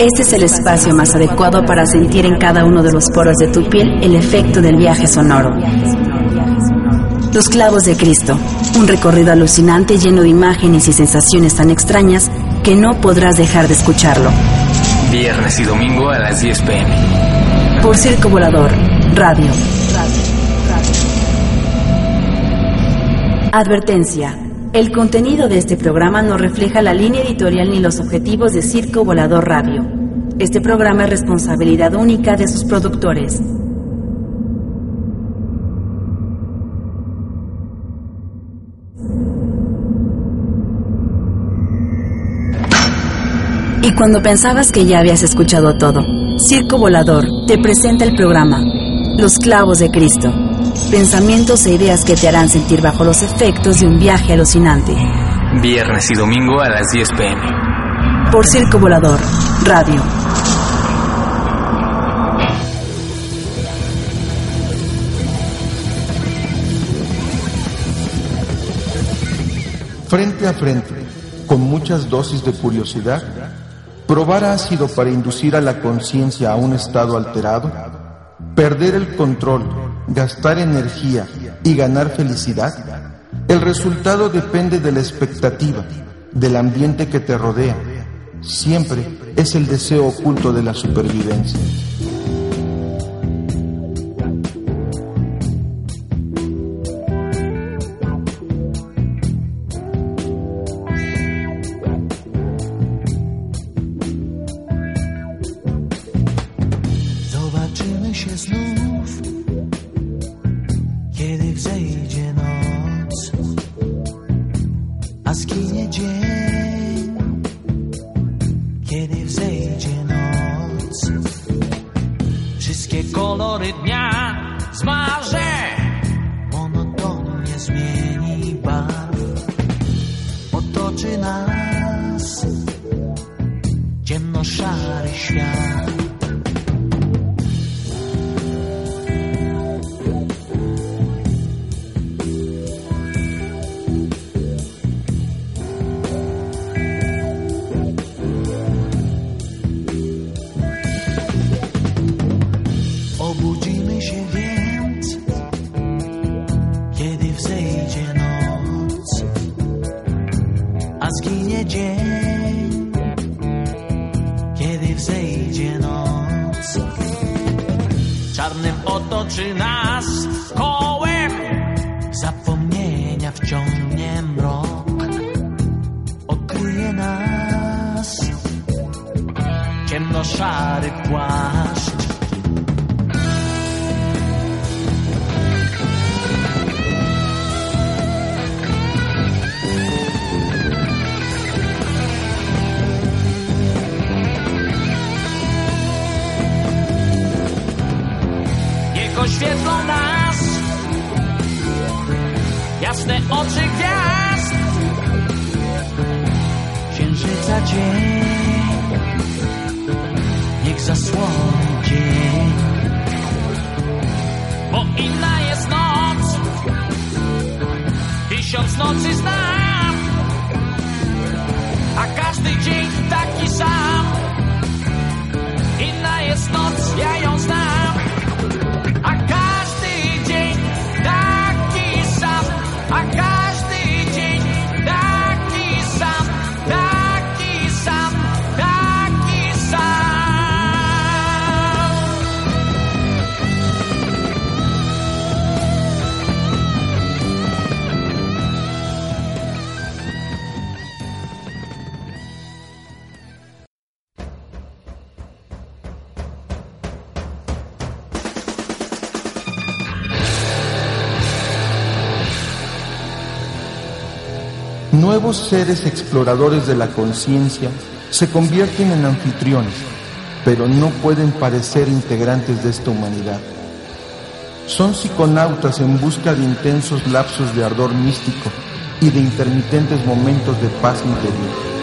Este es el espacio más adecuado para sentir en cada uno de los poros de tu piel el efecto del viaje sonoro. Los clavos de Cristo, un recorrido alucinante lleno de imágenes y sensaciones tan extrañas que no podrás dejar de escucharlo. Viernes y domingo a las 10 pm. Por Circo Volador, Radio. Advertencia. El contenido de este programa no refleja la línea editorial ni los objetivos de Circo Volador Radio. Este programa es responsabilidad única de sus productores. Y cuando pensabas que ya habías escuchado todo, Circo Volador te presenta el programa Los Clavos de Cristo. Pensamientos e ideas que te harán sentir bajo los efectos de un viaje alucinante. Viernes y domingo a las 10 pm. Por Circo Volador, Radio. Frente a frente, con muchas dosis de curiosidad, probar ácido para inducir a la conciencia a un estado alterado, perder el control, gastar energía y ganar felicidad, el resultado depende de la expectativa, del ambiente que te rodea. Siempre es el deseo oculto de la supervivencia. Tysiąc nocy znam, a każdy dzień taki sam. Seres exploradores de la conciencia se convierten en anfitriones, pero no pueden parecer integrantes de esta humanidad. Son psiconautas en busca de intensos lapsos de ardor místico y de intermitentes momentos de paz interior.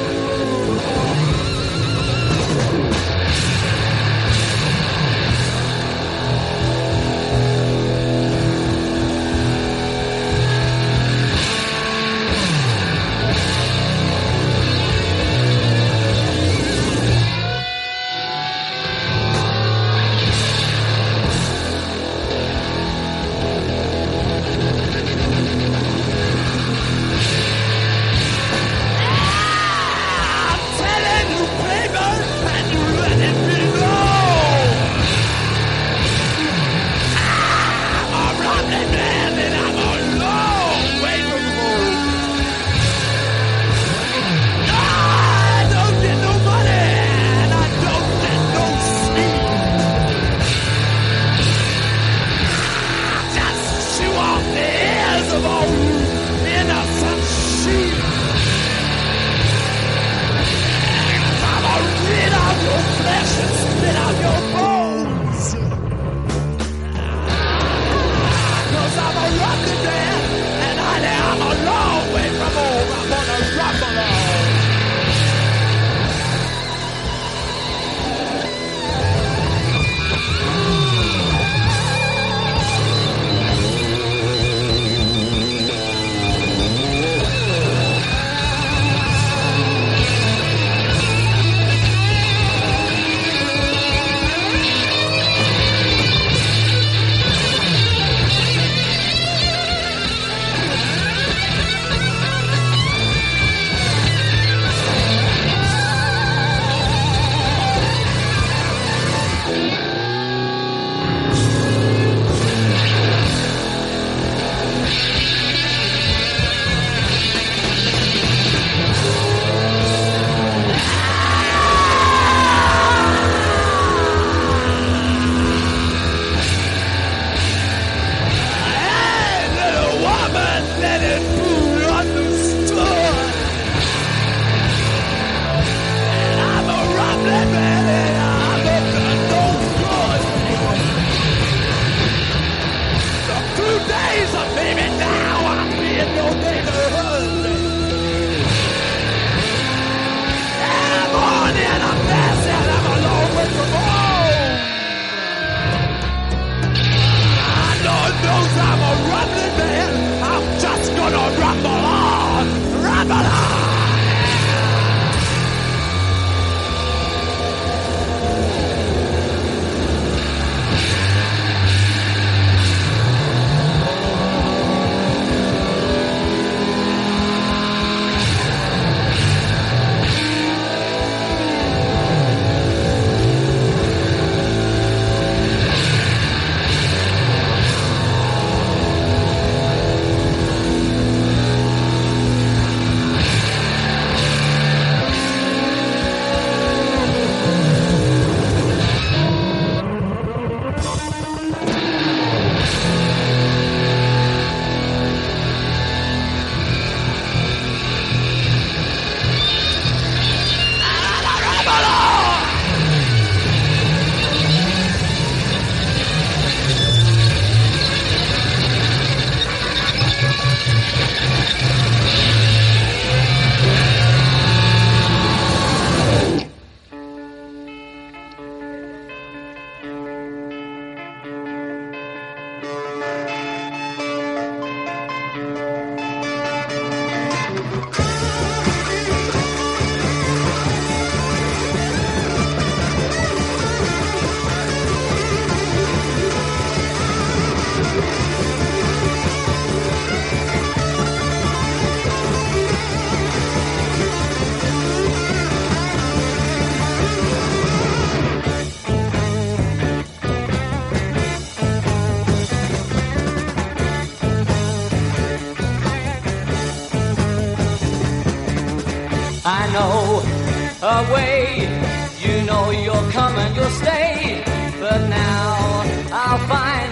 You know you'll come and you'll stay. But now I'll find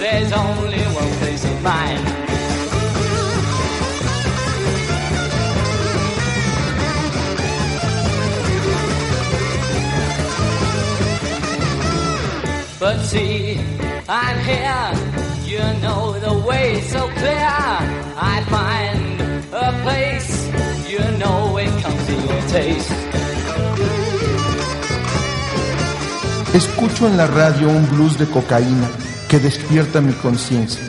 there's only one place of mine. But see, I'm here. You know the way so clear. I find a place. You know it comes to your taste. Escucho en la radio un blues de cocaína que despierta mi conciencia,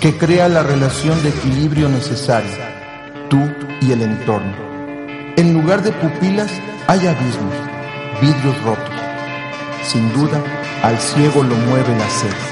que crea la relación de equilibrio necesaria, tú y el entorno. En lugar de pupilas hay abismos, vidrios rotos. Sin duda, al ciego lo mueve la sed.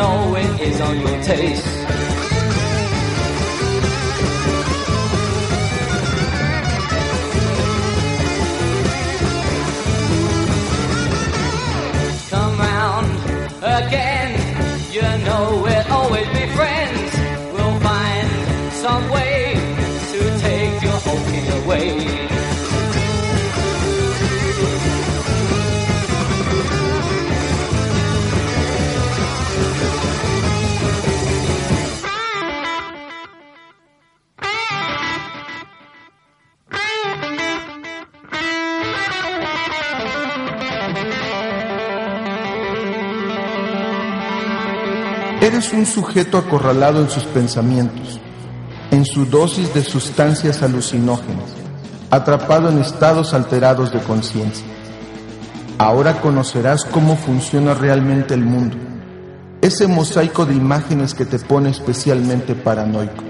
Know it is on your taste. Un sujeto acorralado en sus pensamientos, en su dosis de sustancias alucinógenas, atrapado en estados alterados de conciencia. Ahora conocerás cómo funciona realmente el mundo, ese mosaico de imágenes que te pone especialmente paranoico.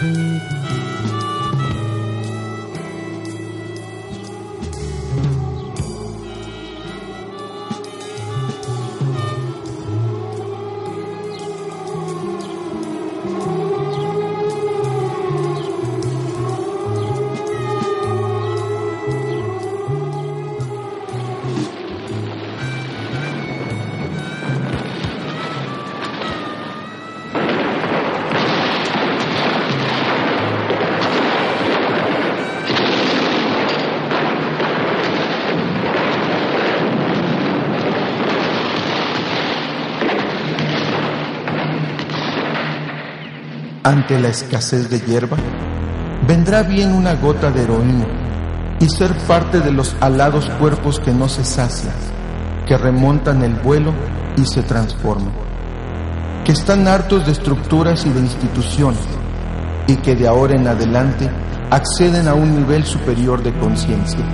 吹。Ante la escasez de hierba, vendrá bien una gota de heroína y ser parte de los alados cuerpos que no se sacian, que remontan el vuelo y se transforman, que están hartos de estructuras y de instituciones y que de ahora en adelante acceden a un nivel superior de conciencia.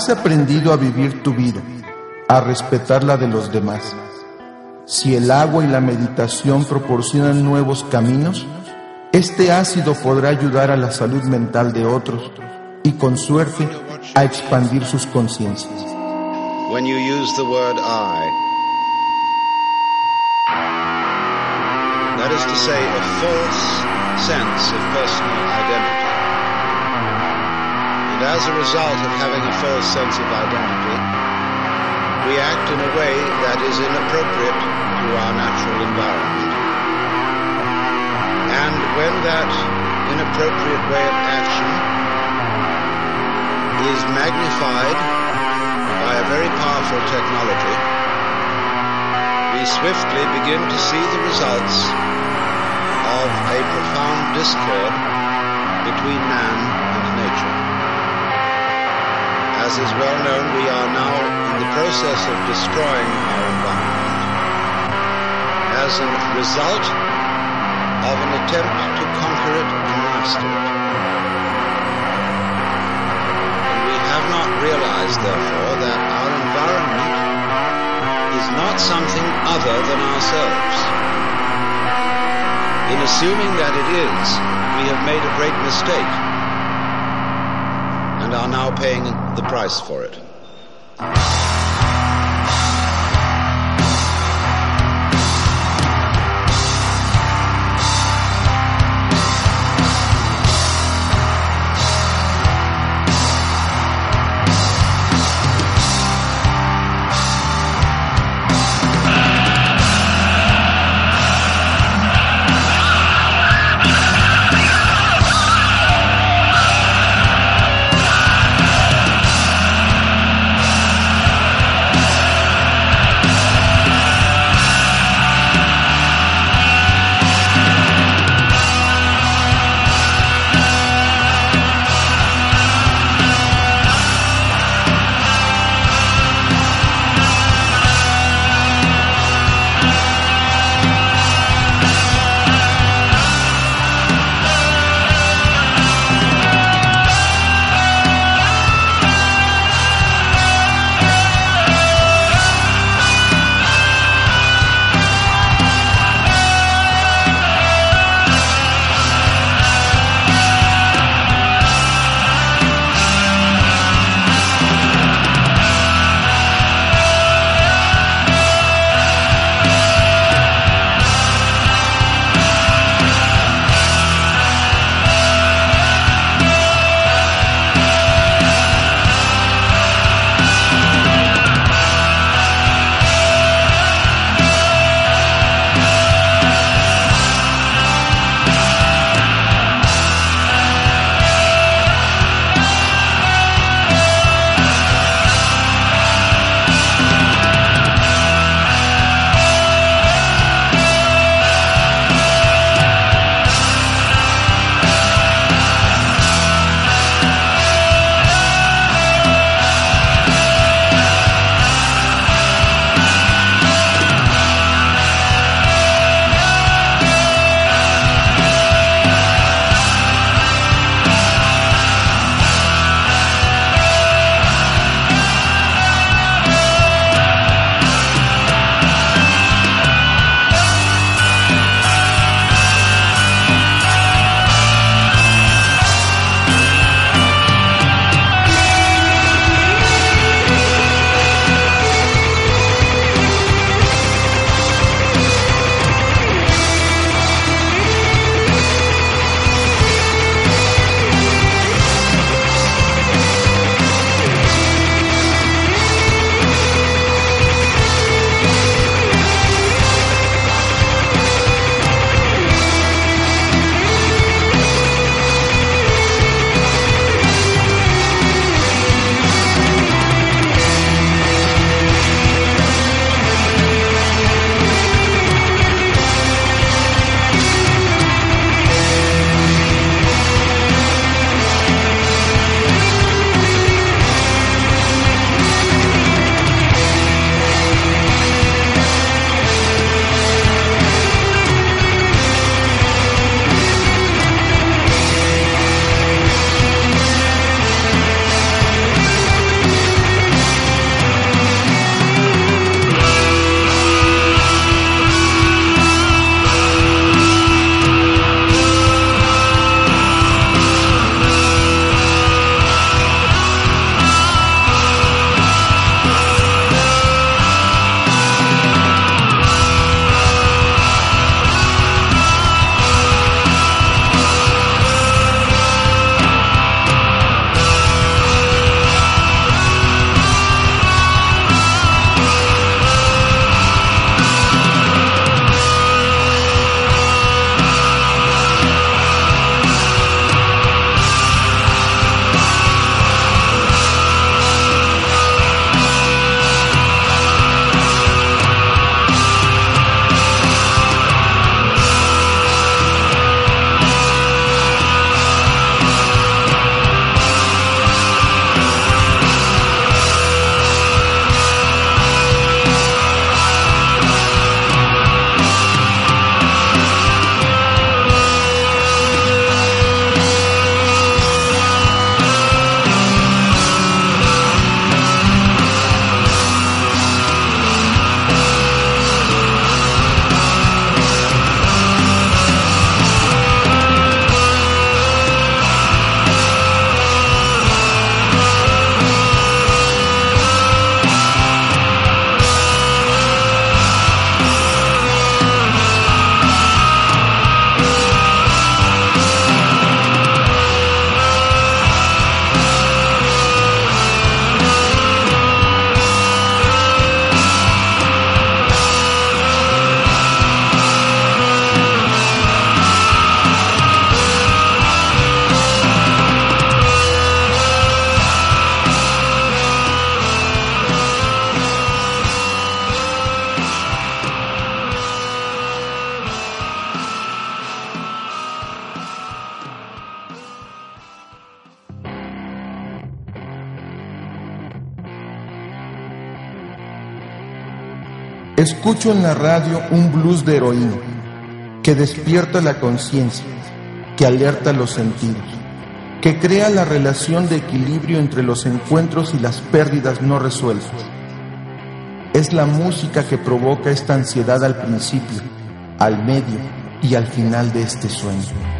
Has aprendido a vivir tu vida, a respetar la de los demás. Si el agua y la meditación proporcionan nuevos caminos, este ácido podrá ayudar a la salud mental de otros y con suerte a expandir sus conciencias. When you use the word I, that is to say, a false sense of personal identity. And as a result of having a false sense of identity, we act in a way that is inappropriate to our natural environment. And when that inappropriate way of action is magnified by a very powerful technology, we swiftly begin to see the results of a profound discord between man and nature. As is well known, we are now in the process of destroying our environment as a result of an attempt to conquer it and master it. And we have not realized, therefore, that our environment is not something other than ourselves. In assuming that it is, we have made a great mistake are now paying the price for it. Escucho en la radio un blues de heroína que despierta la conciencia, que alerta los sentidos, que crea la relación de equilibrio entre los encuentros y las pérdidas no resueltas. Es la música que provoca esta ansiedad al principio, al medio y al final de este sueño.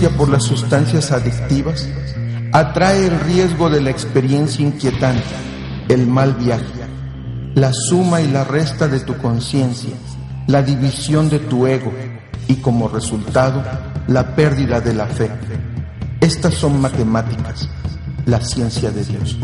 Por las sustancias adictivas atrae el riesgo de la experiencia inquietante, el mal viaje, la suma y la resta de tu conciencia, la división de tu ego y como resultado la pérdida de la fe. Estas son matemáticas, la ciencia de Dios.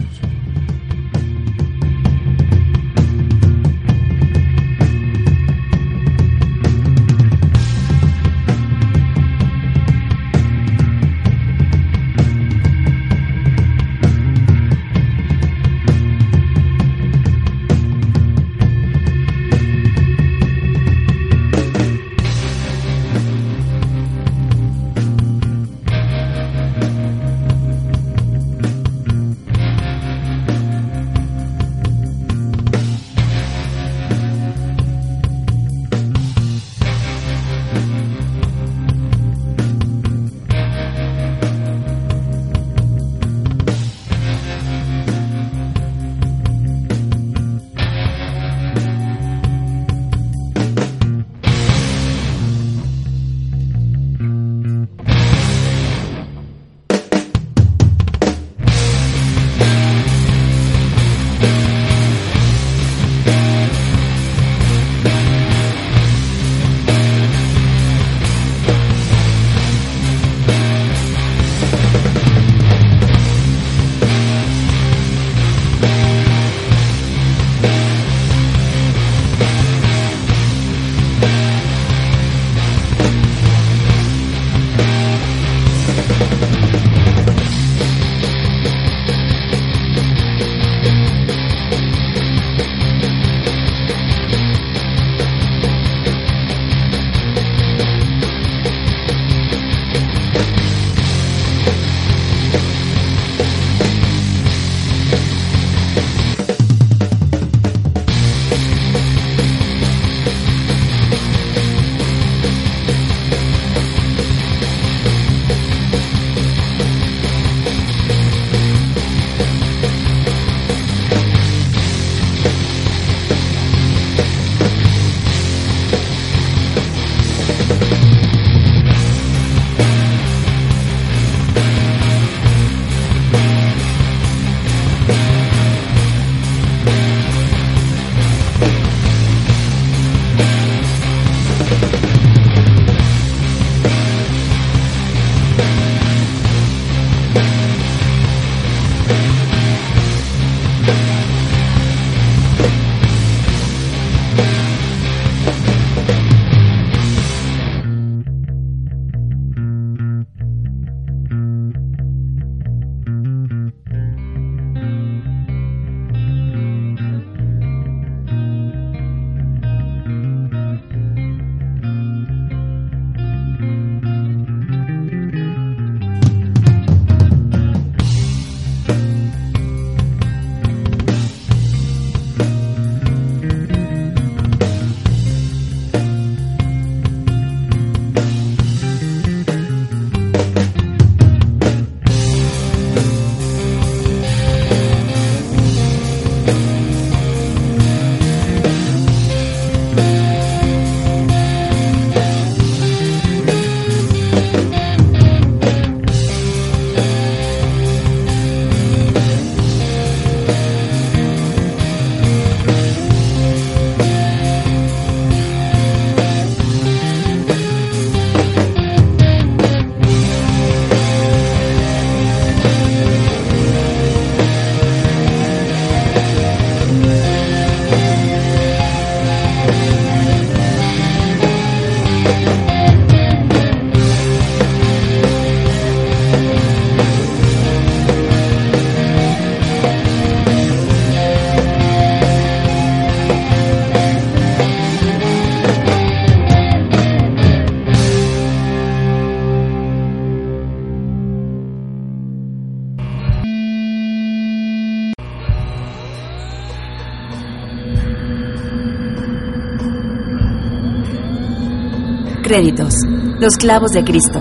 Créditos. Los clavos de Cristo.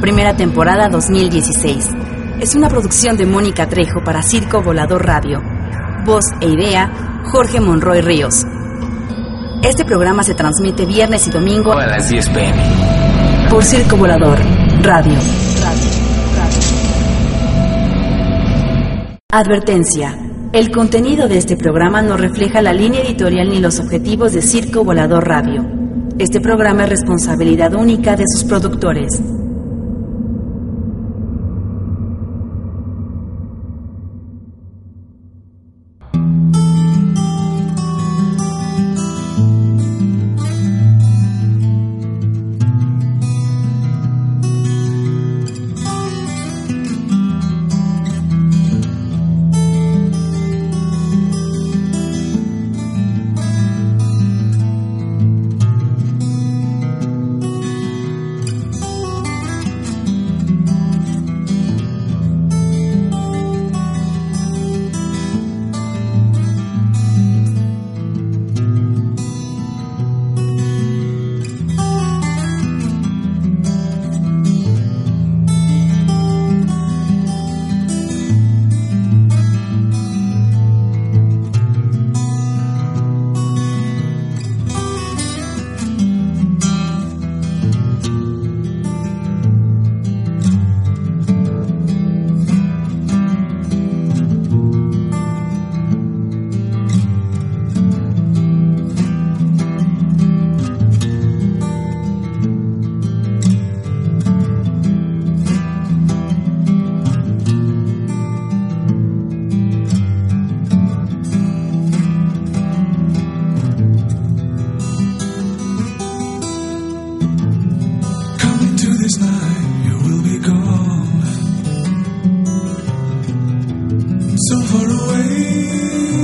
Primera temporada 2016. Es una producción de Mónica Trejo para Circo Volador Radio. Voz e idea, Jorge Monroy Ríos. Este programa se transmite viernes y domingo a las 10 pm. Por Circo Volador Radio. Advertencia. El contenido de este programa no refleja la línea editorial ni los objetivos de Circo Volador Radio. Este programa es responsabilidad única de sus productores. 回忆。